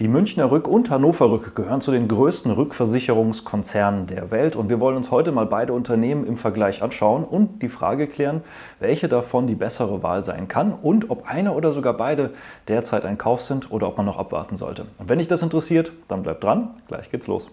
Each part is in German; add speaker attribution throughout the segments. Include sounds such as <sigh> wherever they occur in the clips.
Speaker 1: Die Münchner Rück und Hannover Rück gehören zu den größten Rückversicherungskonzernen der Welt und wir wollen uns heute mal beide Unternehmen im Vergleich anschauen und die Frage klären, welche davon die bessere Wahl sein kann und ob eine oder sogar beide derzeit ein Kauf sind oder ob man noch abwarten sollte. Und wenn dich das interessiert, dann bleib dran, gleich geht's los.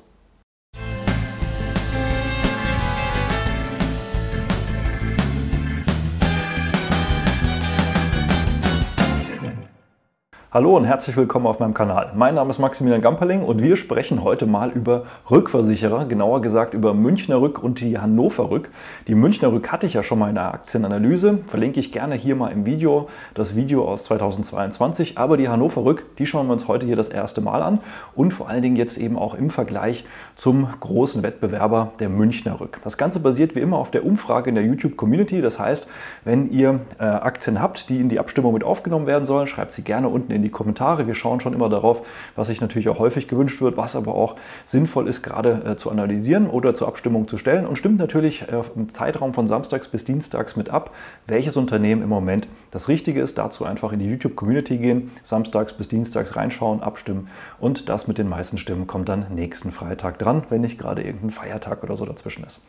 Speaker 1: Hallo und herzlich willkommen auf meinem Kanal. Mein Name ist Maximilian Gamperling und wir sprechen heute mal über Rückversicherer, genauer gesagt über Münchner Rück und die Hannover Rück. Die Münchner Rück hatte ich ja schon mal in der Aktienanalyse, verlinke ich gerne hier mal im Video, das Video aus 2022, aber die Hannover Rück, die schauen wir uns heute hier das erste Mal an und vor allen Dingen jetzt eben auch im Vergleich zum großen Wettbewerber der Münchner Rück. Das Ganze basiert wie immer auf der Umfrage in der YouTube Community, das heißt, wenn ihr äh, Aktien habt, die in die Abstimmung mit aufgenommen werden sollen, schreibt sie gerne unten in in die Kommentare. Wir schauen schon immer darauf, was sich natürlich auch häufig gewünscht wird, was aber auch sinnvoll ist, gerade äh, zu analysieren oder zur Abstimmung zu stellen und stimmt natürlich äh, im Zeitraum von Samstags bis Dienstags mit ab, welches Unternehmen im Moment das Richtige ist. Dazu einfach in die YouTube-Community gehen, samstags bis dienstags reinschauen, abstimmen und das mit den meisten Stimmen kommt dann nächsten Freitag dran, wenn nicht gerade irgendein Feiertag oder so dazwischen ist.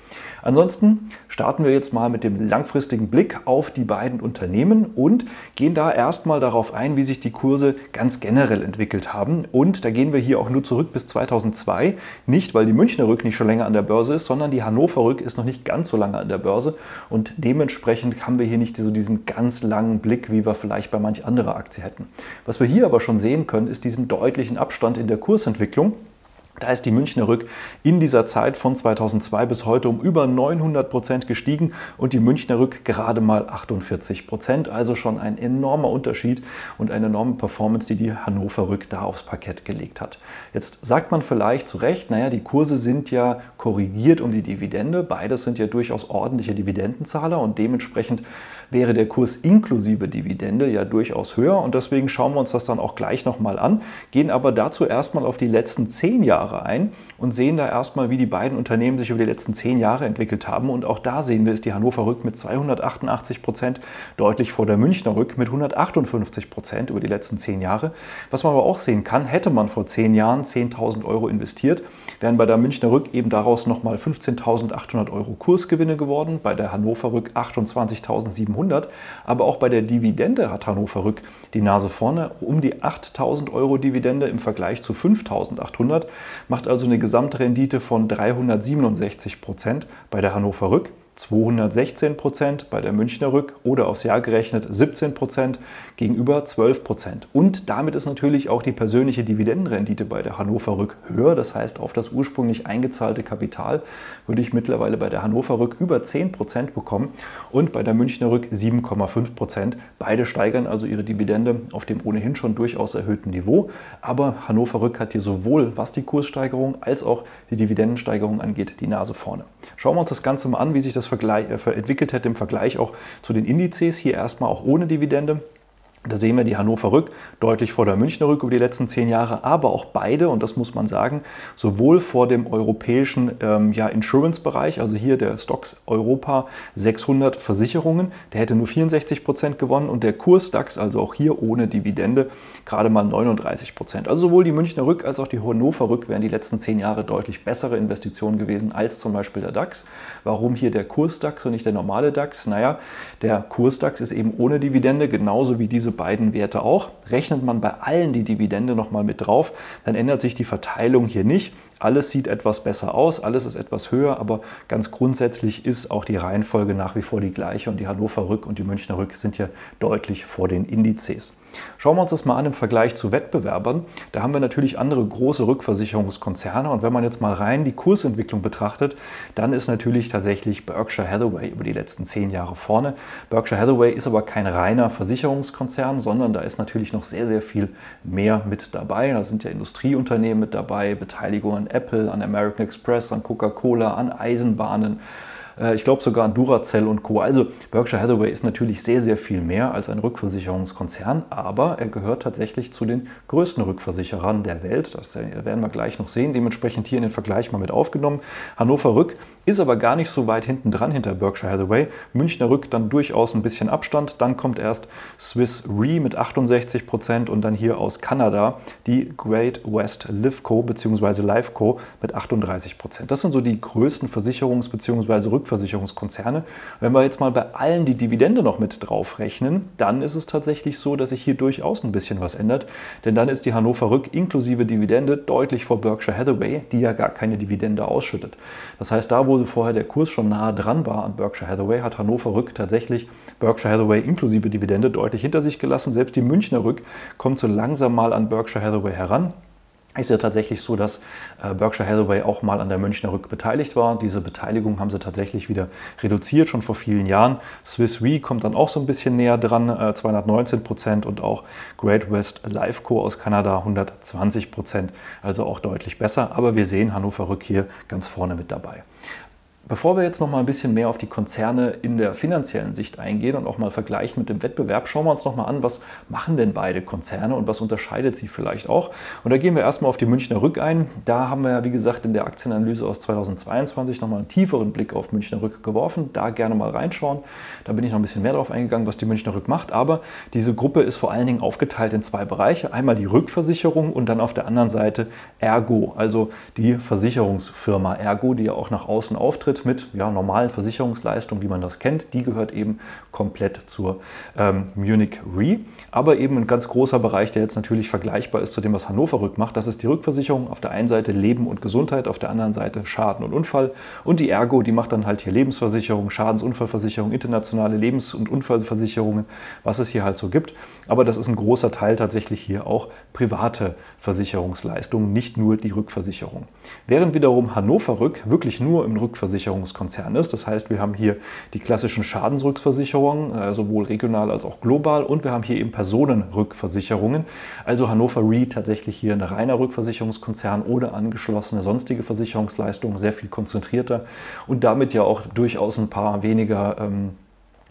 Speaker 1: Ansonsten starten wir jetzt mal mit dem langfristigen Blick auf die beiden Unternehmen und gehen da erstmal darauf ein, wie sich die Kurse Kurse ganz generell entwickelt haben. Und da gehen wir hier auch nur zurück bis 2002. Nicht, weil die Münchner Rück nicht schon länger an der Börse ist, sondern die Hannover Rück ist noch nicht ganz so lange an der Börse. Und dementsprechend haben wir hier nicht so diesen ganz langen Blick, wie wir vielleicht bei manch anderer Aktie hätten. Was wir hier aber schon sehen können, ist diesen deutlichen Abstand in der Kursentwicklung. Da ist die Münchner Rück in dieser Zeit von 2002 bis heute um über 900 Prozent gestiegen und die Münchner Rück gerade mal 48 Prozent. Also schon ein enormer Unterschied und eine enorme Performance, die die Hannover Rück da aufs Parkett gelegt hat. Jetzt sagt man vielleicht zu Recht, naja, die Kurse sind ja korrigiert um die Dividende. Beides sind ja durchaus ordentliche Dividendenzahler und dementsprechend wäre der Kurs inklusive Dividende ja durchaus höher und deswegen schauen wir uns das dann auch gleich nochmal an, gehen aber dazu erstmal auf die letzten zehn Jahre ein und sehen da erstmal, wie die beiden Unternehmen sich über die letzten zehn Jahre entwickelt haben und auch da sehen wir, ist die Hannover Rück mit 288 Prozent deutlich vor der Münchner Rück mit 158 Prozent über die letzten zehn Jahre. Was man aber auch sehen kann, hätte man vor zehn Jahren 10.000 Euro investiert, wären bei der Münchner Rück eben daraus nochmal 15.800 Euro Kursgewinne geworden, bei der Hannover Rück 28.700 100. Aber auch bei der Dividende hat Hannover Rück die Nase vorne. Um die 8000 Euro Dividende im Vergleich zu 5800 macht also eine Gesamtrendite von 367 Prozent bei der Hannover Rück. 216 Prozent bei der Münchner Rück oder aufs Jahr gerechnet 17 Prozent gegenüber 12 Prozent. Und damit ist natürlich auch die persönliche Dividendenrendite bei der Hannover Rück höher. Das heißt, auf das ursprünglich eingezahlte Kapital würde ich mittlerweile bei der Hannover Rück über 10 Prozent bekommen und bei der Münchner Rück 7,5 Prozent. Beide steigern also ihre Dividende auf dem ohnehin schon durchaus erhöhten Niveau. Aber Hannover Rück hat hier sowohl was die Kurssteigerung als auch die Dividendensteigerung angeht, die Nase vorne. Schauen wir uns das Ganze mal an, wie sich das entwickelt hätte im Vergleich auch zu den Indizes. Hier erstmal auch ohne Dividende. Da sehen wir die Hannover Rück deutlich vor der Münchner Rück über die letzten zehn Jahre, aber auch beide, und das muss man sagen, sowohl vor dem europäischen ähm, ja, Insurance-Bereich, also hier der Stocks Europa 600 Versicherungen, der hätte nur 64 Prozent gewonnen und der Kurs DAX, also auch hier ohne Dividende, gerade mal 39 Prozent. Also sowohl die Münchner Rück als auch die Hannover Rück wären die letzten zehn Jahre deutlich bessere Investitionen gewesen als zum Beispiel der DAX. Warum hier der Kurs DAX und nicht der normale DAX? Naja, der Kurs DAX ist eben ohne Dividende, genauso wie diese beiden Werte auch. Rechnet man bei allen die Dividende nochmal mit drauf, dann ändert sich die Verteilung hier nicht. Alles sieht etwas besser aus, alles ist etwas höher, aber ganz grundsätzlich ist auch die Reihenfolge nach wie vor die gleiche und die Hannover Rück und die Münchner Rück sind hier deutlich vor den Indizes. Schauen wir uns das mal an im Vergleich zu Wettbewerbern. Da haben wir natürlich andere große Rückversicherungskonzerne und wenn man jetzt mal rein die Kursentwicklung betrachtet, dann ist natürlich tatsächlich Berkshire Hathaway über die letzten zehn Jahre vorne. Berkshire Hathaway ist aber kein reiner Versicherungskonzern, sondern da ist natürlich noch sehr, sehr viel mehr mit dabei. Da sind ja Industrieunternehmen mit dabei, Beteiligungen an Apple, an American Express, an Coca-Cola, an Eisenbahnen ich glaube sogar an Duracell und Co. Also Berkshire Hathaway ist natürlich sehr, sehr viel mehr als ein Rückversicherungskonzern, aber er gehört tatsächlich zu den größten Rückversicherern der Welt. Das werden wir gleich noch sehen. Dementsprechend hier in den Vergleich mal mit aufgenommen. Hannover Rück ist aber gar nicht so weit hinten dran hinter Berkshire Hathaway. Münchner Rück dann durchaus ein bisschen Abstand. Dann kommt erst Swiss Re mit 68 Prozent und dann hier aus Kanada die Great West Livco bzw. Lifeco mit 38 Prozent. Das sind so die größten Versicherungs- bzw. Rückversicherungskonzerne. Wenn wir jetzt mal bei allen die Dividende noch mit drauf rechnen, dann ist es tatsächlich so, dass sich hier durchaus ein bisschen was ändert. Denn dann ist die Hannover Rück inklusive Dividende deutlich vor Berkshire Hathaway, die ja gar keine Dividende ausschüttet. Das heißt, da wo vorher der Kurs schon nahe dran war an Berkshire Hathaway, hat Hannover Rück tatsächlich Berkshire Hathaway inklusive Dividende deutlich hinter sich gelassen. Selbst die Münchner Rück kommt so langsam mal an Berkshire Hathaway heran ist ja tatsächlich so, dass äh, Berkshire Hathaway auch mal an der Münchner Rück beteiligt war. Diese Beteiligung haben sie tatsächlich wieder reduziert, schon vor vielen Jahren. Swiss Re kommt dann auch so ein bisschen näher dran, 219 äh, Prozent und auch Great West Lifeco aus Kanada 120 Prozent, also auch deutlich besser. Aber wir sehen Hannover Rück hier ganz vorne mit dabei. Bevor wir jetzt noch mal ein bisschen mehr auf die Konzerne in der finanziellen Sicht eingehen und auch mal vergleichen mit dem Wettbewerb, schauen wir uns noch mal an, was machen denn beide Konzerne und was unterscheidet sie vielleicht auch. Und da gehen wir erstmal auf die Münchner Rück ein. Da haben wir ja, wie gesagt, in der Aktienanalyse aus 2022 noch mal einen tieferen Blick auf Münchner Rück geworfen. Da gerne mal reinschauen. Da bin ich noch ein bisschen mehr darauf eingegangen, was die Münchner Rück macht. Aber diese Gruppe ist vor allen Dingen aufgeteilt in zwei Bereiche. Einmal die Rückversicherung und dann auf der anderen Seite Ergo, also die Versicherungsfirma Ergo, die ja auch nach außen auftritt mit ja, normalen Versicherungsleistungen, wie man das kennt. Die gehört eben komplett zur ähm, Munich Re. Aber eben ein ganz großer Bereich, der jetzt natürlich vergleichbar ist zu dem, was Hannover Rück macht. Das ist die Rückversicherung. Auf der einen Seite Leben und Gesundheit, auf der anderen Seite Schaden und Unfall. Und die Ergo, die macht dann halt hier Lebensversicherung, Schadensunfallversicherung, internationale Lebens- und Unfallversicherungen, was es hier halt so gibt. Aber das ist ein großer Teil tatsächlich hier auch private Versicherungsleistungen, nicht nur die Rückversicherung. Während wiederum Hannover Rück wirklich nur im Rückversicherungskonzern ist. Das heißt, wir haben hier die klassischen Schadensrückversicherungen, äh, sowohl regional als auch global. Und wir haben hier eben Personenrückversicherungen. Also Hannover Re tatsächlich hier ein reiner Rückversicherungskonzern oder angeschlossene sonstige Versicherungsleistungen, sehr viel konzentrierter und damit ja auch durchaus ein paar weniger ähm,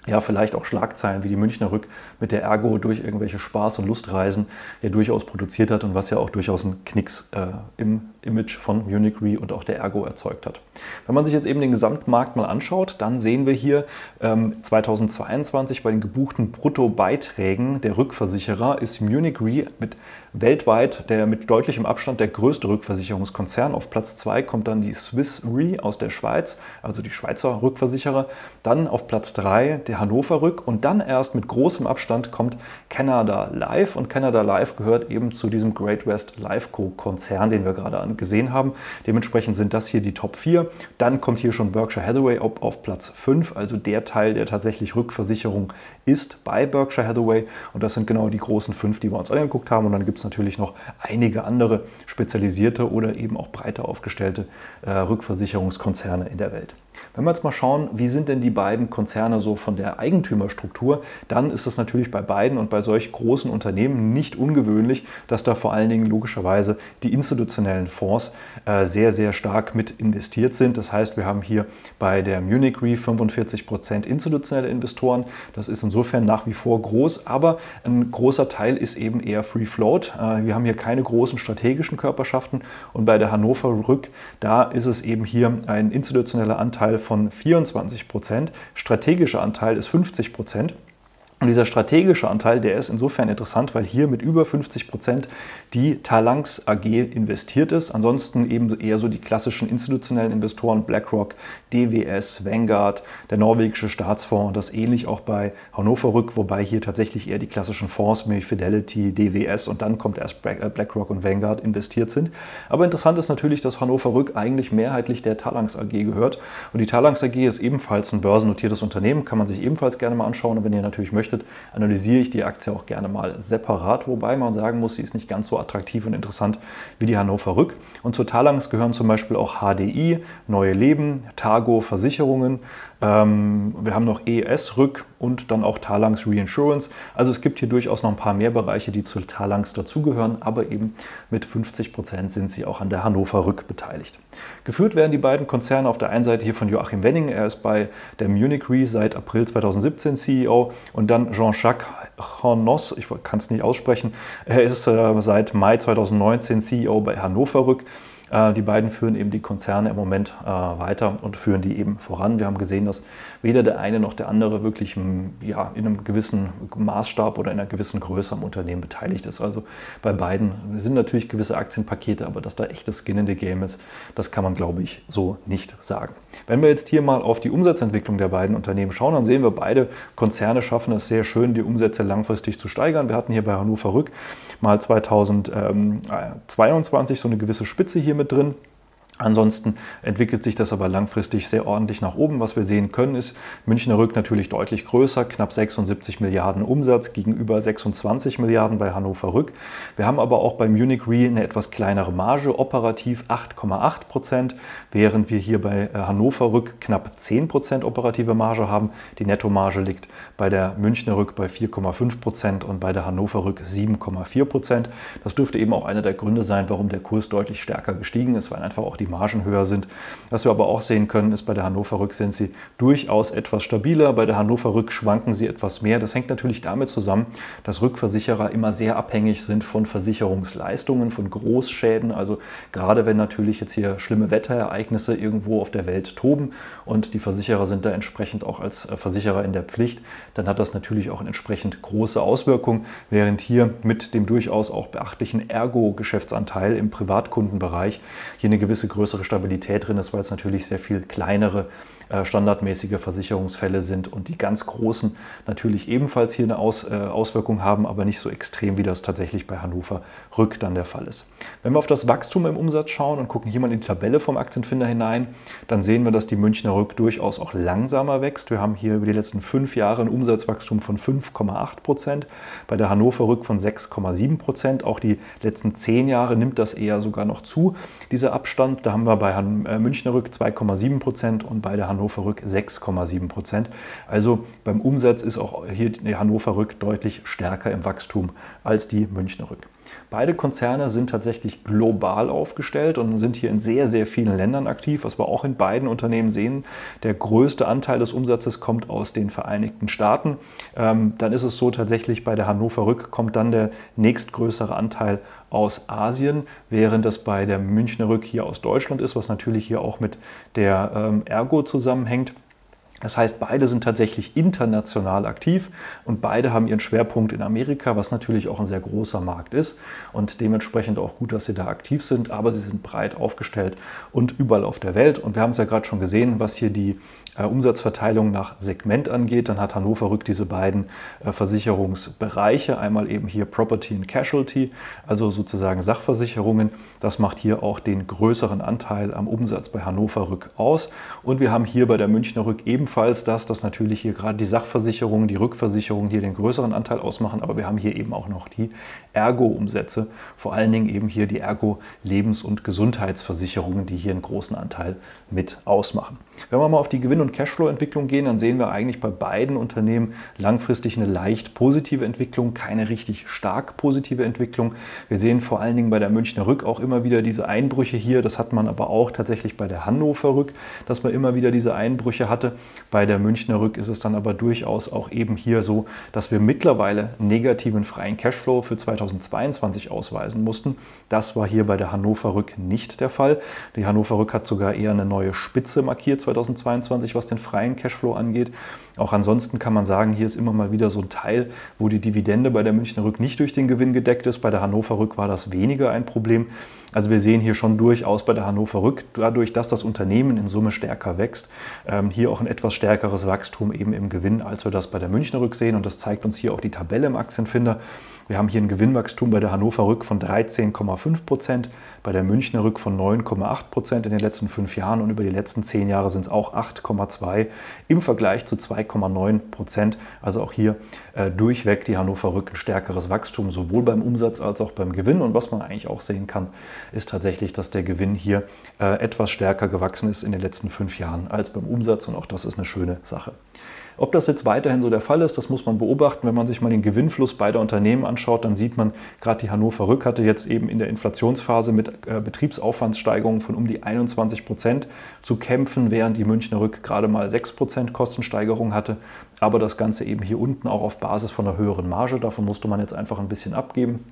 Speaker 1: ja, vielleicht auch Schlagzeilen wie die Münchner Rück mit der Ergo durch irgendwelche Spaß- und Lustreisen ja durchaus produziert hat und was ja auch durchaus einen Knicks äh, im Image von Munich Re und auch der Ergo erzeugt hat. Wenn man sich jetzt eben den Gesamtmarkt mal anschaut, dann sehen wir hier ähm, 2022 bei den gebuchten Bruttobeiträgen der Rückversicherer ist Munich Re mit weltweit der mit deutlichem Abstand der größte Rückversicherungskonzern. Auf Platz 2 kommt dann die Swiss Re aus der Schweiz, also die Schweizer Rückversicherer. Dann auf Platz 3 der Hannover Rück und dann erst mit großem Abstand kommt Canada Life und Canada Life gehört eben zu diesem Great West Life Co. Konzern, den wir gerade gesehen haben. Dementsprechend sind das hier die Top 4. Dann kommt hier schon Berkshire Hathaway auf, auf Platz 5, also der Teil, der tatsächlich Rückversicherung ist bei Berkshire Hathaway. Und das sind genau die großen fünf, die wir uns angeguckt haben. Und dann gibt es natürlich noch einige andere spezialisierte oder eben auch breiter aufgestellte äh, Rückversicherungskonzerne in der Welt. Wenn wir jetzt mal schauen, wie sind denn die beiden Konzerne so von der Eigentümerstruktur, dann ist es natürlich bei beiden und bei solch großen Unternehmen nicht ungewöhnlich, dass da vor allen Dingen logischerweise die institutionellen Fonds äh, sehr, sehr stark mit investiert sind. Das heißt, wir haben hier bei der Munich Re 45 Prozent institutionelle Investoren. Das ist insofern nach wie vor groß, aber ein großer Teil ist eben eher Free Float. Äh, wir haben hier keine großen strategischen Körperschaften und bei der Hannover Rück, da ist es eben hier ein institutioneller Anteil von 24 Prozent. Strategischer Anteil ist 50 Prozent. Und dieser strategische Anteil, der ist insofern interessant, weil hier mit über 50 Prozent die Talanx AG investiert ist. Ansonsten eben eher so die klassischen institutionellen Investoren BlackRock, DWS, Vanguard, der norwegische Staatsfonds und das ähnlich auch bei Hannover Rück, wobei hier tatsächlich eher die klassischen Fonds wie Fidelity, DWS und dann kommt erst äh, BlackRock und Vanguard investiert sind. Aber interessant ist natürlich, dass Hannover Rück eigentlich mehrheitlich der Talanx AG gehört. Und die Talanx AG ist ebenfalls ein börsennotiertes Unternehmen, kann man sich ebenfalls gerne mal anschauen. Und wenn ihr natürlich möchtet, möchtet, analysiere ich die Aktie auch gerne mal separat, wobei man sagen muss, sie ist nicht ganz so attraktiv und interessant wie die Hannover Rück. Und zur Talangs gehören zum Beispiel auch HDI, Neue Leben, Targo Versicherungen. Ähm, wir haben noch ES Rück, und dann auch Talangs Reinsurance. Also es gibt hier durchaus noch ein paar mehr Bereiche, die zu Talangs dazugehören, aber eben mit 50 Prozent sind sie auch an der Hannover Rück beteiligt. Geführt werden die beiden Konzerne auf der einen Seite hier von Joachim Wenning, er ist bei der Munich Re seit April 2017 CEO und dann Jean-Jacques Hornos, ich kann es nicht aussprechen, er ist äh, seit Mai 2019 CEO bei Hannover Rück. Äh, die beiden führen eben die Konzerne im Moment äh, weiter und führen die eben voran. Wir haben gesehen, dass weder der eine noch der andere wirklich ja, in einem gewissen Maßstab oder in einer gewissen Größe am Unternehmen beteiligt ist. Also bei beiden sind natürlich gewisse Aktienpakete, aber dass da echt das Skin in the Game ist, das kann man, glaube ich, so nicht sagen. Wenn wir jetzt hier mal auf die Umsatzentwicklung der beiden Unternehmen schauen, dann sehen wir, beide Konzerne schaffen es sehr schön, die Umsätze langfristig zu steigern. Wir hatten hier bei Hannover Rück mal 2022 so eine gewisse Spitze hier mit drin. Ansonsten entwickelt sich das aber langfristig sehr ordentlich nach oben. Was wir sehen können, ist Münchner Rück natürlich deutlich größer, knapp 76 Milliarden Umsatz gegenüber 26 Milliarden bei Hannover Rück. Wir haben aber auch bei Munich Re eine etwas kleinere Marge, operativ 8,8 Prozent, während wir hier bei äh, Hannover Rück knapp 10 Prozent operative Marge haben. Die Nettomarge liegt bei der Münchner Rück bei 4,5 Prozent und bei der Hannover Rück 7,4 Prozent. Das dürfte eben auch einer der Gründe sein, warum der Kurs deutlich stärker gestiegen ist, weil einfach auch die die Margen höher sind. Was wir aber auch sehen können, ist bei der Hannover Rück sind sie durchaus etwas stabiler. Bei der Hannover Rück schwanken sie etwas mehr. Das hängt natürlich damit zusammen, dass Rückversicherer immer sehr abhängig sind von Versicherungsleistungen, von Großschäden. Also gerade wenn natürlich jetzt hier schlimme Wetterereignisse irgendwo auf der Welt toben und die Versicherer sind da entsprechend auch als Versicherer in der Pflicht, dann hat das natürlich auch entsprechend große Auswirkungen, während hier mit dem durchaus auch beachtlichen Ergo-Geschäftsanteil im Privatkundenbereich hier eine gewisse größere Stabilität drin ist, weil es natürlich sehr viel kleinere standardmäßige Versicherungsfälle sind und die ganz großen natürlich ebenfalls hier eine Aus, äh, Auswirkung haben, aber nicht so extrem, wie das tatsächlich bei Hannover Rück dann der Fall ist. Wenn wir auf das Wachstum im Umsatz schauen und gucken hier mal in die Tabelle vom Aktienfinder hinein, dann sehen wir, dass die Münchner Rück durchaus auch langsamer wächst. Wir haben hier über die letzten fünf Jahre ein Umsatzwachstum von 5,8 Prozent, bei der Hannover Rück von 6,7 Prozent. Auch die letzten zehn Jahre nimmt das eher sogar noch zu, dieser Abstand. Da haben wir bei äh, Münchner Rück 2,7 Prozent und bei der Hannover Rück 6,7 Prozent. Also beim Umsatz ist auch hier Hannover Rück deutlich stärker im Wachstum als die Münchner Rück. Beide Konzerne sind tatsächlich global aufgestellt und sind hier in sehr, sehr vielen Ländern aktiv, was wir auch in beiden Unternehmen sehen. Der größte Anteil des Umsatzes kommt aus den Vereinigten Staaten. Ähm, dann ist es so tatsächlich bei der Hannover Rück kommt dann der nächstgrößere Anteil aus Asien, während das bei der Münchner Rück hier aus Deutschland ist, was natürlich hier auch mit der ähm, Ergo zusammenhängt. Das heißt, beide sind tatsächlich international aktiv und beide haben ihren Schwerpunkt in Amerika, was natürlich auch ein sehr großer Markt ist und dementsprechend auch gut, dass sie da aktiv sind, aber sie sind breit aufgestellt und überall auf der Welt. Und wir haben es ja gerade schon gesehen, was hier die Umsatzverteilung nach Segment angeht, dann hat Hannover Rück diese beiden äh, Versicherungsbereiche, einmal eben hier Property and Casualty, also sozusagen Sachversicherungen. Das macht hier auch den größeren Anteil am Umsatz bei Hannover Rück aus. Und wir haben hier bei der Münchner Rück ebenfalls das, dass natürlich hier gerade die Sachversicherungen, die Rückversicherungen hier den größeren Anteil ausmachen, aber wir haben hier eben auch noch die Ergo-Umsätze, vor allen Dingen eben hier die Ergo-Lebens- und Gesundheitsversicherungen, die hier einen großen Anteil mit ausmachen. Wenn wir mal auf die Gewinn- und Cashflow-Entwicklung gehen, dann sehen wir eigentlich bei beiden Unternehmen langfristig eine leicht positive Entwicklung, keine richtig stark positive Entwicklung. Wir sehen vor allen Dingen bei der Münchner Rück auch immer wieder diese Einbrüche hier. Das hat man aber auch tatsächlich bei der Hannover Rück, dass man immer wieder diese Einbrüche hatte. Bei der Münchner Rück ist es dann aber durchaus auch eben hier so, dass wir mittlerweile negativen freien Cashflow für 2022 ausweisen mussten. Das war hier bei der Hannover Rück nicht der Fall. Die Hannover Rück hat sogar eher eine neue Spitze markiert 2022, was den freien Cashflow angeht. Auch ansonsten kann man sagen, hier ist immer mal wieder so ein Teil, wo die Dividende bei der Münchner Rück nicht durch den Gewinn gedeckt ist. Bei der Hannover Rück war das weniger ein Problem. Also wir sehen hier schon durchaus bei der Hannover Rück, dadurch, dass das Unternehmen in Summe stärker wächst, ähm, hier auch ein etwas stärkeres Wachstum eben im Gewinn, als wir das bei der Münchner Rück sehen. Und das zeigt uns hier auch die Tabelle im Aktienfinder. Wir haben hier ein Gewinnwachstum bei der Hannover Rück von 13,5 Prozent, bei der Münchner Rück von 9,8 Prozent in den letzten fünf Jahren und über die letzten zehn Jahre sind es auch 8,2 im Vergleich zu 2,9 Prozent. Also auch hier äh, durchweg die Hannover Rück ein stärkeres Wachstum, sowohl beim Umsatz als auch beim Gewinn. Und was man eigentlich auch sehen kann, ist tatsächlich, dass der Gewinn hier äh, etwas stärker gewachsen ist in den letzten fünf Jahren als beim Umsatz und auch das ist eine schöne Sache. Ob das jetzt weiterhin so der Fall ist, das muss man beobachten. Wenn man sich mal den Gewinnfluss beider Unternehmen anschaut, dann sieht man, gerade die Hannover Rück hatte jetzt eben in der Inflationsphase mit äh, Betriebsaufwandssteigerungen von um die 21 Prozent zu kämpfen, während die Münchner Rück gerade mal 6 Prozent Kostensteigerung hatte. Aber das Ganze eben hier unten auch auf Basis von einer höheren Marge. Davon musste man jetzt einfach ein bisschen abgeben.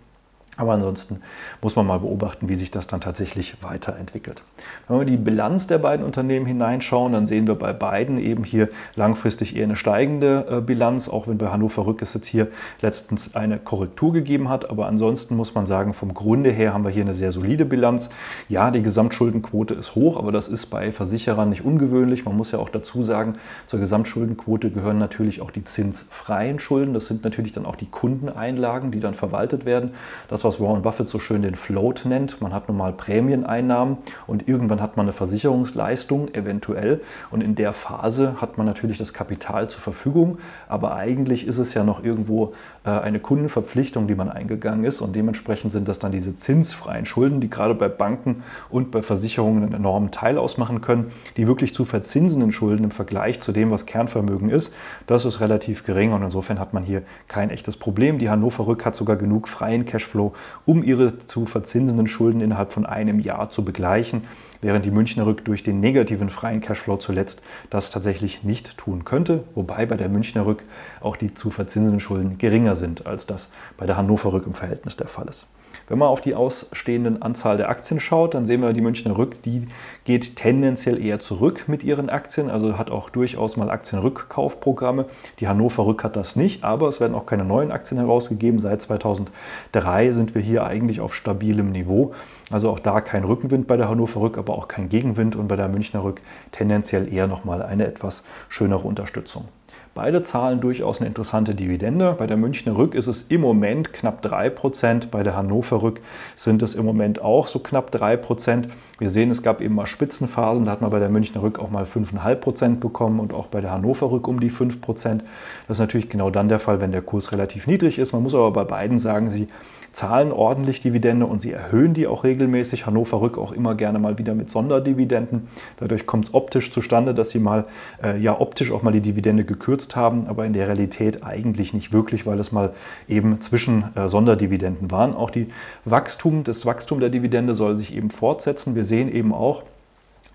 Speaker 1: Aber ansonsten muss man mal beobachten, wie sich das dann tatsächlich weiterentwickelt. Wenn wir die Bilanz der beiden Unternehmen hineinschauen, dann sehen wir bei beiden eben hier langfristig eher eine steigende äh, Bilanz, auch wenn bei Hannover Rück es jetzt hier letztens eine Korrektur gegeben hat. Aber ansonsten muss man sagen, vom Grunde her haben wir hier eine sehr solide Bilanz. Ja, die Gesamtschuldenquote ist hoch, aber das ist bei Versicherern nicht ungewöhnlich. Man muss ja auch dazu sagen, zur Gesamtschuldenquote gehören natürlich auch die zinsfreien Schulden. Das sind natürlich dann auch die Kundeneinlagen, die dann verwaltet werden. Das was Warren Buffett so schön den Float nennt. Man hat nun mal Prämieneinnahmen und irgendwann hat man eine Versicherungsleistung eventuell. Und in der Phase hat man natürlich das Kapital zur Verfügung, aber eigentlich ist es ja noch irgendwo äh, eine Kundenverpflichtung, die man eingegangen ist. Und dementsprechend sind das dann diese zinsfreien Schulden, die gerade bei Banken und bei Versicherungen einen enormen Teil ausmachen können, die wirklich zu verzinsenden Schulden im Vergleich zu dem, was Kernvermögen ist, das ist relativ gering. Und insofern hat man hier kein echtes Problem. Die Hannover Rück hat sogar genug freien Cashflow, um ihre zu verzinsenden Schulden innerhalb von einem Jahr zu begleichen, während die Münchner Rück durch den negativen freien Cashflow zuletzt das tatsächlich nicht tun könnte, wobei bei der Münchner Rück auch die zu verzinsenden Schulden geringer sind, als das bei der Hannover Rück im Verhältnis der Fall ist. Wenn man auf die ausstehenden Anzahl der Aktien schaut, dann sehen wir die Münchner Rück, die geht tendenziell eher zurück mit ihren Aktien, also hat auch durchaus mal Aktienrückkaufprogramme. Die Hannover Rück hat das nicht, aber es werden auch keine neuen Aktien herausgegeben. Seit 2003 sind wir hier eigentlich auf stabilem Niveau. Also auch da kein Rückenwind bei der Hannover Rück, aber auch kein Gegenwind und bei der Münchner Rück tendenziell eher nochmal eine etwas schönere Unterstützung. Beide zahlen durchaus eine interessante Dividende. Bei der Münchner Rück ist es im Moment knapp 3%, bei der Hannover Rück sind es im Moment auch so knapp 3%. Wir sehen, es gab eben mal Spitzenphasen, da hat man bei der Münchner Rück auch mal 5,5% bekommen und auch bei der Hannover Rück um die 5%. Das ist natürlich genau dann der Fall, wenn der Kurs relativ niedrig ist. Man muss aber bei beiden sagen, sie zahlen ordentlich Dividende und sie erhöhen die auch regelmäßig. Hannover Rück auch immer gerne mal wieder mit Sonderdividenden. Dadurch kommt es optisch zustande, dass sie mal äh, ja optisch auch mal die Dividende gekürzt haben, aber in der Realität eigentlich nicht wirklich, weil es mal eben zwischen äh, Sonderdividenden waren. Auch die Wachstum, das Wachstum der Dividende soll sich eben fortsetzen. Wir sehen eben auch,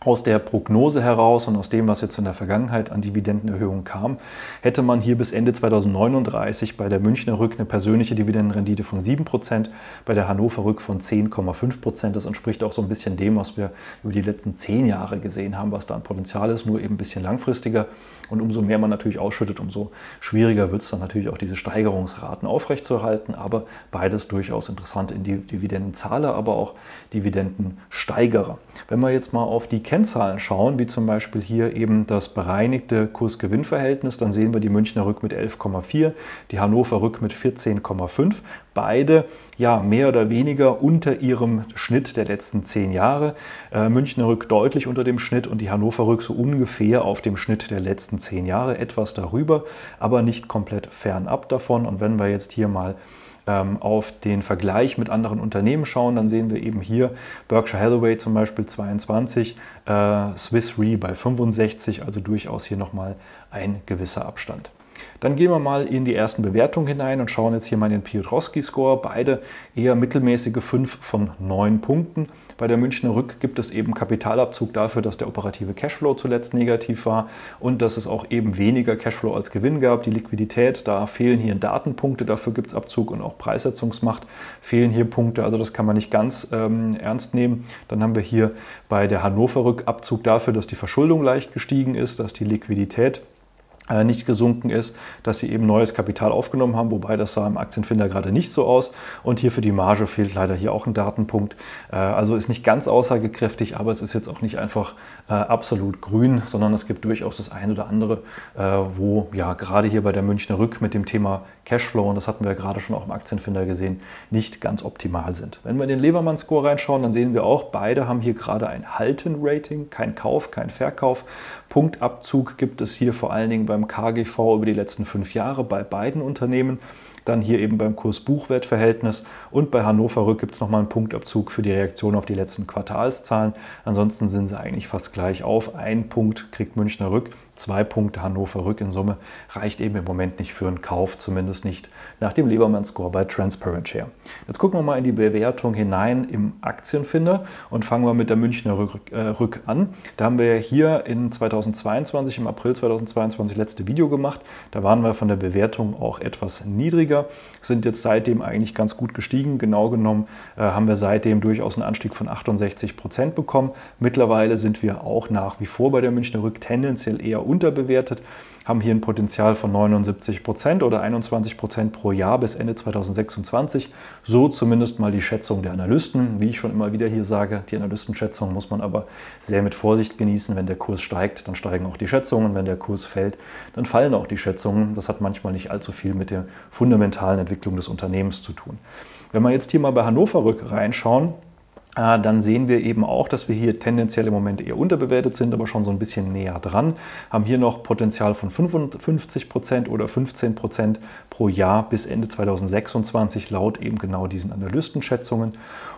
Speaker 1: aus der Prognose heraus und aus dem, was jetzt in der Vergangenheit an Dividendenerhöhungen kam, hätte man hier bis Ende 2039 bei der Münchner Rück eine persönliche Dividendenrendite von 7%, bei der Hannover Rück von 10,5%. Das entspricht auch so ein bisschen dem, was wir über die letzten zehn Jahre gesehen haben, was da an Potenzial ist, nur eben ein bisschen langfristiger. Und umso mehr man natürlich ausschüttet, umso schwieriger wird es dann natürlich auch diese Steigerungsraten aufrechtzuerhalten. Aber beides durchaus interessant in die Dividendenzahler, aber auch Dividendensteigerer. Wenn wir jetzt mal auf die Kennzahlen schauen, wie zum Beispiel hier eben das bereinigte Kurs-Gewinn-Verhältnis, dann sehen wir die Münchner Rück mit 11,4, die Hannover Rück mit 14,5. Beide ja mehr oder weniger unter ihrem Schnitt der letzten zehn Jahre. Äh, Münchner Rück deutlich unter dem Schnitt und die Hannover Rück so ungefähr auf dem Schnitt der letzten zehn Jahre, etwas darüber, aber nicht komplett fernab davon. Und wenn wir jetzt hier mal auf den Vergleich mit anderen Unternehmen schauen, dann sehen wir eben hier Berkshire Hathaway zum Beispiel 22, äh, Swiss Re bei 65, also durchaus hier nochmal ein gewisser Abstand. Dann gehen wir mal in die ersten Bewertungen hinein und schauen jetzt hier mal den Piotrowski-Score. Beide eher mittelmäßige 5 von 9 Punkten. Bei der Münchner Rück gibt es eben Kapitalabzug dafür, dass der operative Cashflow zuletzt negativ war und dass es auch eben weniger Cashflow als Gewinn gab. Die Liquidität, da fehlen hier Datenpunkte, dafür gibt es Abzug und auch Preissetzungsmacht fehlen hier Punkte. Also das kann man nicht ganz ähm, ernst nehmen. Dann haben wir hier bei der Hannover Rück Abzug dafür, dass die Verschuldung leicht gestiegen ist, dass die Liquidität nicht gesunken ist, dass sie eben neues Kapital aufgenommen haben, wobei das sah im Aktienfinder gerade nicht so aus. Und hier für die Marge fehlt leider hier auch ein Datenpunkt. Äh, also ist nicht ganz aussagekräftig, aber es ist jetzt auch nicht einfach äh, absolut grün, sondern es gibt durchaus das eine oder andere, wo ja gerade hier bei der Münchner Rück mit dem Thema Cashflow, und das hatten wir gerade schon auch im Aktienfinder gesehen, nicht ganz optimal sind. Wenn wir in den Levermann-Score reinschauen, dann sehen wir auch, beide haben hier gerade ein Halten-Rating, kein Kauf, kein Verkauf. Punktabzug gibt es hier vor allen Dingen beim KGV über die letzten fünf Jahre bei beiden Unternehmen. Dann hier eben beim Kurs-Buchwert-Verhältnis und bei Hannover Rück gibt es nochmal einen Punktabzug für die Reaktion auf die letzten Quartalszahlen. Ansonsten sind sie eigentlich fast gleich auf. Ein Punkt kriegt Münchner Rück, zwei Punkte Hannover Rück in Summe reicht eben im Moment nicht für einen Kauf, zumindest nicht nach dem Lebermann-Score bei Transparent Share. Jetzt gucken wir mal in die Bewertung hinein im Aktienfinder und fangen wir mit der Münchner Rück, äh, Rück an. Da haben wir hier in 2022, im April 2022, letzte Video gemacht. Da waren wir von der Bewertung auch etwas niedriger, sind jetzt seitdem eigentlich ganz gut gestiegen. Genau genommen äh, haben wir seitdem durchaus einen Anstieg von 68 Prozent bekommen. Mittlerweile sind wir auch nach wie vor bei der Münchner Rück tendenziell eher unterbewertet, haben hier ein Potenzial von 79 Prozent oder 21 Prozent pro Jahr bis Ende 2026. So zumindest mal die Schätzung der Analysten. Wie ich schon immer wieder hier sage, die Analystenschätzung muss man aber sehr mit Vorsicht genießen. Wenn der Kurs steigt, dann steigen auch die Schätzungen. Wenn der Kurs fällt, dann fallen auch die Schätzungen. Das hat manchmal nicht allzu viel mit der fundamentalen Entwicklung des Unternehmens zu tun. Wenn wir jetzt hier mal bei Hannover Rück reinschauen, dann sehen wir eben auch, dass wir hier tendenziell im Moment eher unterbewertet sind, aber schon so ein bisschen näher dran. Haben hier noch Potenzial von 55 Prozent oder 15 Prozent pro Jahr bis Ende 2026 laut eben genau diesen Analystenschätzungen.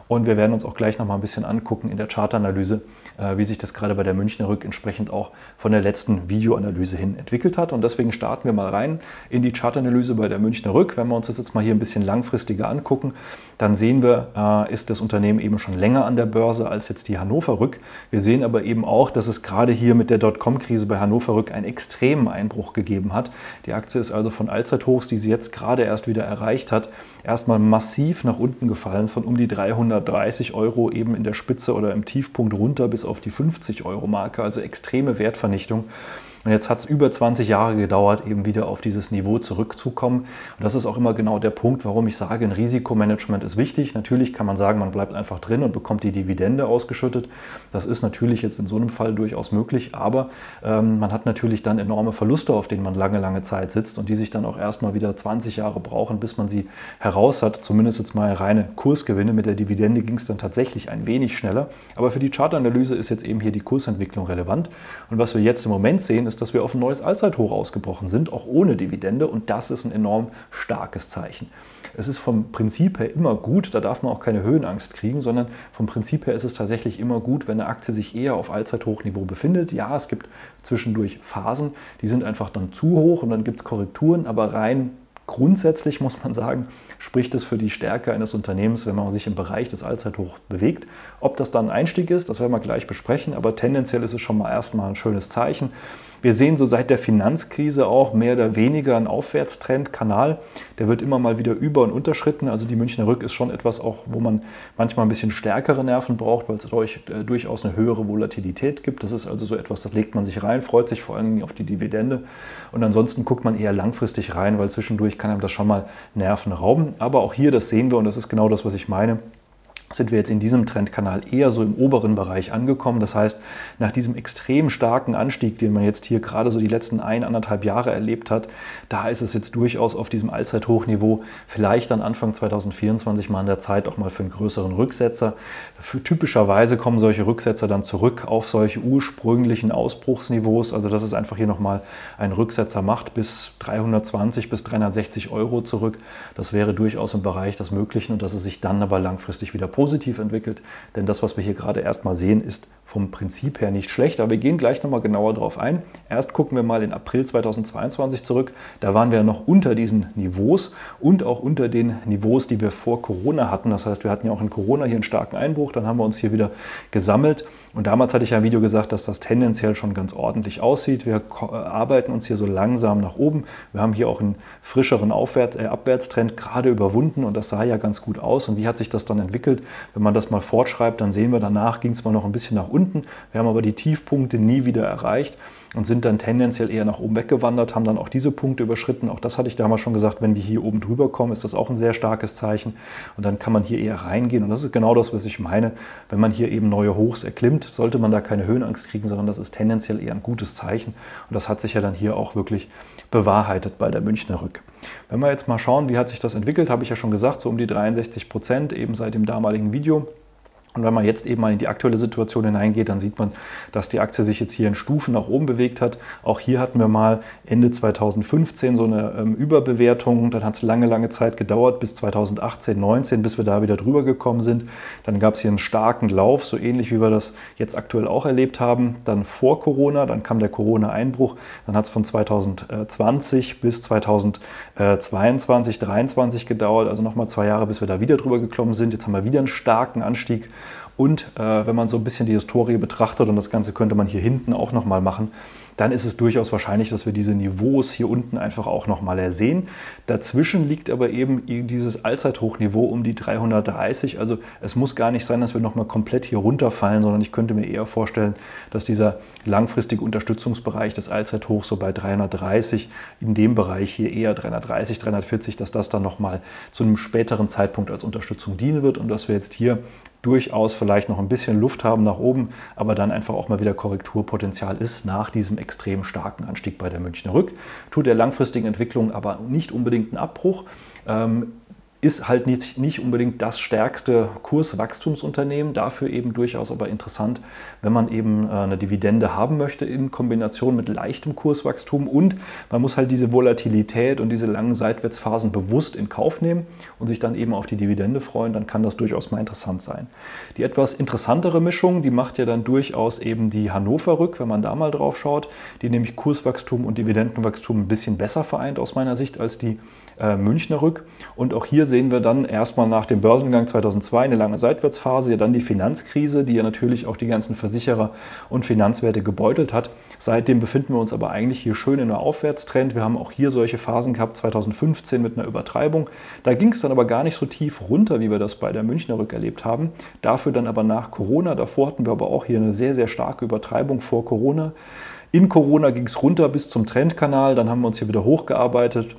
Speaker 1: Und wir werden uns auch gleich noch mal ein bisschen angucken in der Chartanalyse, äh, wie sich das gerade bei der Münchner Rück entsprechend auch von der letzten Videoanalyse hin entwickelt hat. Und deswegen starten wir mal rein in die Chartanalyse bei der Münchner Rück. Wenn wir uns das jetzt mal hier ein bisschen langfristiger angucken, dann sehen wir, äh, ist das Unternehmen eben schon länger an der Börse als jetzt die Hannover Rück. Wir sehen aber eben auch, dass es gerade hier mit der Dotcom-Krise bei Hannover Rück einen extremen Einbruch gegeben hat. Die Aktie ist also von Allzeithochs, die sie jetzt gerade erst wieder erreicht hat, erstmal massiv nach unten gefallen, von um die 330 Euro eben in der Spitze oder im Tiefpunkt runter bis auf die 50 Euro Marke, also extreme Wertvernichtung. Und jetzt hat es über 20 Jahre gedauert, eben wieder auf dieses Niveau zurückzukommen. Und das ist auch immer genau der Punkt, warum ich sage, ein Risikomanagement ist wichtig. Natürlich kann man sagen, man bleibt einfach drin und bekommt die Dividende ausgeschüttet. Das ist natürlich jetzt in so einem Fall durchaus möglich, aber ähm, man hat natürlich dann enorme Verluste, auf denen man lange, lange Zeit sitzt und die sich dann auch erstmal wieder 20 Jahre brauchen, bis man sie heraus hat. Zumindest jetzt mal reine Kursgewinne. Mit der Dividende ging es dann tatsächlich ein wenig schneller. Aber für die Chartanalyse ist jetzt eben hier die Kursentwicklung relevant. Und was wir jetzt im Moment sehen, ist, dass wir auf ein neues Allzeithoch ausgebrochen sind, auch ohne Dividende. Und das ist ein enorm starkes Zeichen. Es ist vom Prinzip her immer gut, da darf man auch keine Höhenangst kriegen, sondern vom Prinzip her ist es tatsächlich immer gut, wenn eine Aktie sich eher auf Allzeithochniveau befindet. Ja, es gibt zwischendurch Phasen, die sind einfach dann zu hoch und dann gibt es Korrekturen, aber rein Grundsätzlich muss man sagen, spricht es für die Stärke eines Unternehmens, wenn man sich im Bereich des Allzeithochs bewegt. Ob das dann ein Einstieg ist, das werden wir gleich besprechen, aber tendenziell ist es schon mal erstmal ein schönes Zeichen. Wir sehen so seit der Finanzkrise auch mehr oder weniger einen Aufwärtstrendkanal. Der wird immer mal wieder über- und unterschritten. Also die Münchner Rück ist schon etwas auch, wo man manchmal ein bisschen stärkere Nerven braucht, weil es durch, äh, durchaus eine höhere Volatilität gibt. Das ist also so etwas, das legt man sich rein, freut sich vor allem auf die Dividende. Und ansonsten guckt man eher langfristig rein, weil zwischendurch kann einem das schon mal Nerven rauben. Aber auch hier, das sehen wir und das ist genau das, was ich meine sind wir jetzt in diesem Trendkanal eher so im oberen Bereich angekommen. Das heißt, nach diesem extrem starken Anstieg, den man jetzt hier gerade so die letzten ein, anderthalb Jahre erlebt hat, da ist es jetzt durchaus auf diesem Allzeithochniveau, vielleicht dann Anfang 2024 mal an der Zeit auch mal für einen größeren Rücksetzer. Für, typischerweise kommen solche Rücksetzer dann zurück auf solche ursprünglichen Ausbruchsniveaus. Also dass es einfach hier nochmal einen Rücksetzer macht bis 320 bis 360 Euro zurück. Das wäre durchaus im Bereich des Möglichen und dass es sich dann aber langfristig wieder positiv positiv entwickelt. Denn das, was wir hier gerade erstmal sehen, ist vom Prinzip her nicht schlecht. Aber wir gehen gleich nochmal genauer darauf ein. Erst gucken wir mal in April 2022 zurück. Da waren wir noch unter diesen Niveaus und auch unter den Niveaus, die wir vor Corona hatten. Das heißt, wir hatten ja auch in Corona hier einen starken Einbruch. Dann haben wir uns hier wieder gesammelt. Und damals hatte ich ja im Video gesagt, dass das tendenziell schon ganz ordentlich aussieht. Wir arbeiten uns hier so langsam nach oben. Wir haben hier auch einen frischeren Aufwärts, äh, Abwärtstrend gerade überwunden und das sah ja ganz gut aus. Und wie hat sich das dann entwickelt? Wenn man das mal fortschreibt, dann sehen wir, danach ging es mal noch ein bisschen nach unten. Wir haben aber die Tiefpunkte nie wieder erreicht und sind dann tendenziell eher nach oben weggewandert, haben dann auch diese Punkte überschritten. Auch das hatte ich damals schon gesagt, wenn wir hier oben drüber kommen, ist das auch ein sehr starkes Zeichen. Und dann kann man hier eher reingehen. Und das ist genau das, was ich meine. Wenn man hier eben neue Hochs erklimmt, sollte man da keine Höhenangst kriegen, sondern das ist tendenziell eher ein gutes Zeichen. Und das hat sich ja dann hier auch wirklich bewahrheitet bei der Münchner Rück. Wenn wir jetzt mal schauen, wie hat sich das entwickelt, habe ich ja schon gesagt, so um die 63 Prozent eben seit dem damaligen Video. Und wenn man jetzt eben mal in die aktuelle Situation hineingeht, dann sieht man, dass die Aktie sich jetzt hier in Stufen nach oben bewegt hat. Auch hier hatten wir mal Ende 2015 so eine ähm, Überbewertung. Dann hat es lange, lange Zeit gedauert, bis 2018, 19, bis wir da wieder drüber gekommen sind. Dann gab es hier einen starken Lauf, so ähnlich wie wir das jetzt aktuell auch erlebt haben. Dann vor Corona, dann kam der Corona-Einbruch. Dann hat es von 2020 bis 2022, 2023 gedauert. Also nochmal zwei Jahre, bis wir da wieder drüber gekommen sind. Jetzt haben wir wieder einen starken Anstieg. Und äh, wenn man so ein bisschen die Historie betrachtet, und das Ganze könnte man hier hinten auch nochmal machen, dann ist es durchaus wahrscheinlich, dass wir diese Niveaus hier unten einfach auch nochmal ersehen. Dazwischen liegt aber eben dieses Allzeithochniveau um die 330. Also es muss gar nicht sein, dass wir nochmal komplett hier runterfallen, sondern ich könnte mir eher vorstellen, dass dieser langfristige Unterstützungsbereich des Allzeithochs so bei 330, in dem Bereich hier eher 330, 340, dass das dann nochmal zu einem späteren Zeitpunkt als Unterstützung dienen wird und dass wir jetzt hier durchaus vielleicht noch ein bisschen Luft haben nach oben, aber dann einfach auch mal wieder Korrekturpotenzial ist nach diesem extrem starken Anstieg bei der Münchner Rück. Tut der langfristigen Entwicklung aber nicht unbedingt einen Abbruch. Ähm, ist halt nicht, nicht unbedingt das stärkste Kurswachstumsunternehmen, dafür eben durchaus aber interessant, wenn man eben äh, eine Dividende haben möchte in Kombination mit leichtem Kurswachstum. Und man muss halt diese Volatilität und diese langen Seitwärtsphasen bewusst in Kauf nehmen und sich dann eben auf die Dividende freuen, dann kann das durchaus mal interessant sein. Die etwas interessantere Mischung, die macht ja dann durchaus eben die Hannover Rück, wenn man da mal drauf schaut, die nämlich Kurswachstum und Dividendenwachstum ein bisschen besser vereint aus meiner Sicht als die Münchner Rück. Und auch hier sehen wir dann erstmal nach dem Börsengang 2002 eine lange Seitwärtsphase, ja dann die Finanzkrise, die ja natürlich auch die ganzen Versicherer und Finanzwerte gebeutelt hat. Seitdem befinden wir uns aber eigentlich hier schön in einer Aufwärtstrend. Wir haben auch hier solche Phasen gehabt, 2015 mit einer Übertreibung. Da ging es dann aber gar nicht so tief runter, wie wir das bei der Münchner Rück erlebt haben. Dafür dann aber nach Corona. Davor hatten wir aber auch hier eine sehr, sehr starke Übertreibung vor Corona. In Corona ging es runter bis zum Trendkanal, dann haben wir uns hier wieder hochgearbeitet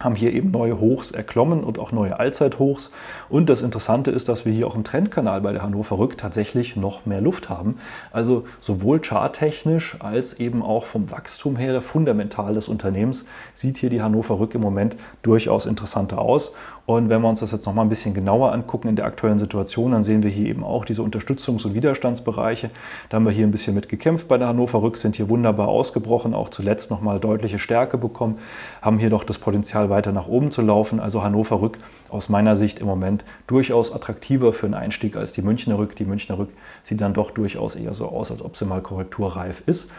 Speaker 1: haben hier eben neue Hochs erklommen und auch neue Allzeithochs. Und das Interessante ist, dass wir hier auch im Trendkanal bei der Hannover Rück tatsächlich noch mehr Luft haben. Also sowohl charttechnisch als eben auch vom Wachstum her, fundamental des Unternehmens, sieht hier die Hannover Rück im Moment durchaus interessanter aus. Und wenn wir uns das jetzt nochmal ein bisschen genauer angucken in der aktuellen Situation, dann sehen wir hier eben auch diese Unterstützungs- und Widerstandsbereiche. Da haben wir hier ein bisschen mit gekämpft bei der Hannover Rück, sind hier wunderbar ausgebrochen, auch zuletzt nochmal deutliche Stärke bekommen, haben hier noch das Potenzial weiter nach oben zu laufen. Also Hannover Rück aus meiner Sicht im Moment durchaus attraktiver für einen Einstieg als die Münchner Rück. Die Münchner Rück sieht dann doch durchaus eher so aus, als ob sie mal korrekturreif ist.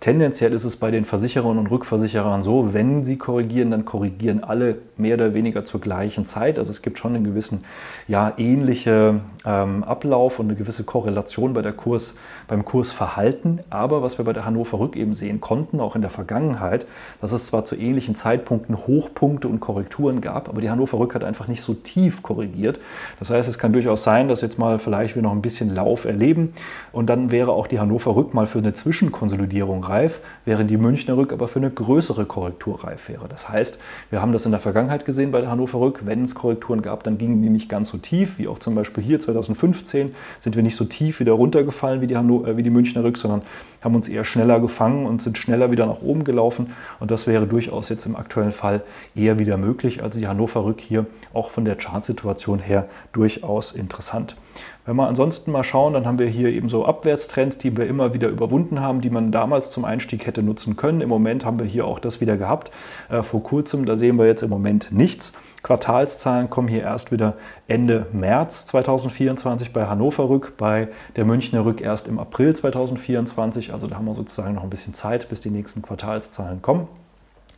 Speaker 1: Tendenziell ist es bei den Versicherern und Rückversicherern so, wenn sie korrigieren, dann korrigieren alle mehr oder weniger zur gleichen Zeit. Also es gibt schon einen gewissen, ja, ähnliche ähm, Ablauf und eine gewisse Korrelation bei der Kurs, beim Kursverhalten. Aber was wir bei der Hannover Rück eben sehen konnten, auch in der Vergangenheit, dass es zwar zu ähnlichen Zeitpunkten Hochpunkte und Korrekturen gab, aber die Hannover Rück hat einfach nicht so tief korrigiert. Das heißt, es kann durchaus sein, dass jetzt mal vielleicht wir noch ein bisschen Lauf erleben und dann wäre auch die Hannover Rück mal für eine Zwischenkonsolidierung Konsolidierung reif, während die Münchner Rück aber für eine größere Korrektur reif wäre. Das heißt, wir haben das in der Vergangenheit gesehen bei der Hannover Rück, wenn es Korrekturen gab, dann gingen die nicht ganz so tief, wie auch zum Beispiel hier 2015 sind wir nicht so tief wieder runtergefallen wie die, Hanno äh, wie die Münchner Rück, sondern haben uns eher schneller gefangen und sind schneller wieder nach oben gelaufen. Und das wäre durchaus jetzt im aktuellen Fall eher wieder möglich. Also die Hannover Rück hier auch von der Chartsituation her durchaus interessant. Wenn wir ansonsten mal schauen, dann haben wir hier eben so Abwärtstrends, die wir immer wieder überwunden haben, die man damals zum Einstieg hätte nutzen können. Im Moment haben wir hier auch das wieder gehabt. Äh, vor kurzem, da sehen wir jetzt im Moment nichts. Quartalszahlen kommen hier erst wieder Ende März 2024 bei Hannover Rück, bei der Münchner Rück erst im April 2024. Also da haben wir sozusagen noch ein bisschen Zeit, bis die nächsten Quartalszahlen kommen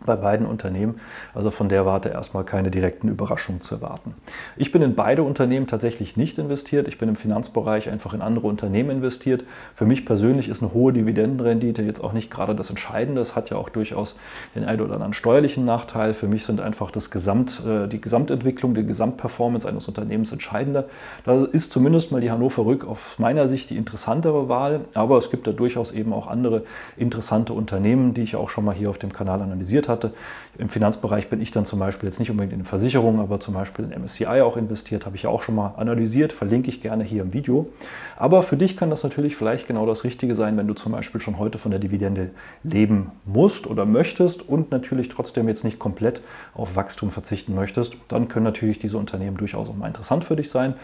Speaker 1: bei beiden Unternehmen. Also von der Warte erstmal keine direkten Überraschungen zu erwarten. Ich bin in beide Unternehmen tatsächlich nicht investiert. Ich bin im Finanzbereich einfach in andere Unternehmen investiert. Für mich persönlich ist eine hohe Dividendenrendite jetzt auch nicht gerade das Entscheidende. Es hat ja auch durchaus den einen oder anderen steuerlichen Nachteil. Für mich sind einfach das Gesamt, äh, die Gesamtentwicklung, die Gesamtperformance eines Unternehmens entscheidender. Da ist zumindest mal die Hannover Rück aus meiner Sicht die interessantere Wahl. Aber es gibt da durchaus eben auch andere interessante Unternehmen, die ich auch schon mal hier auf dem Kanal analysiert investiert hatte. Im Finanzbereich bin ich dann zum Beispiel jetzt nicht unbedingt in Versicherungen, aber zum Beispiel in MSCI auch investiert, habe ich ja auch schon mal analysiert, verlinke ich gerne hier im Video. Aber für dich kann das natürlich vielleicht genau das Richtige sein, wenn du zum Beispiel schon heute von der Dividende leben musst oder möchtest und natürlich trotzdem jetzt nicht komplett auf Wachstum verzichten möchtest. Dann können natürlich diese Unternehmen durchaus auch mal interessant für dich sein.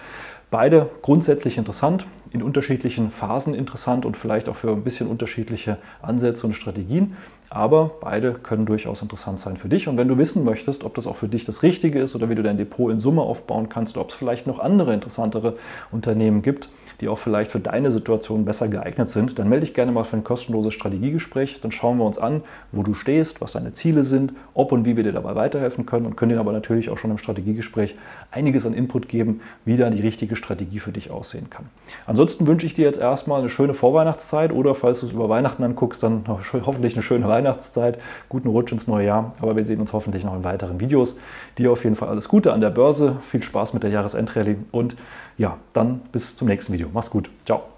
Speaker 1: Beide grundsätzlich interessant, in unterschiedlichen Phasen interessant und vielleicht auch für ein bisschen unterschiedliche Ansätze und Strategien. Aber beide können durchaus interessant sein für dich. Und wenn du wissen möchtest, ob das auch für dich das Richtige ist oder wie du dein Depot in Summe aufbauen kannst, oder ob es vielleicht noch andere interessantere Unternehmen gibt, die auch vielleicht für deine Situation besser geeignet sind, dann melde dich gerne mal für ein kostenloses Strategiegespräch. Dann schauen wir uns an, wo du stehst, was deine Ziele sind, ob und wie wir dir dabei weiterhelfen können und können dir aber natürlich auch schon im Strategiegespräch einiges an Input geben, wie da die richtige Strategie für dich aussehen kann. Ansonsten wünsche ich dir jetzt erstmal eine schöne Vorweihnachtszeit oder falls du es über Weihnachten anguckst, dann <laughs> hoffentlich eine schöne Weihnachtszeit, guten Rutsch ins neue Jahr. Aber wir sehen uns hoffentlich noch in weiteren Videos. Dir auf jeden Fall alles Gute an der Börse, viel Spaß mit der Jahresendrallye und ja, dann bis zum nächsten Video. Mach's gut. Ciao.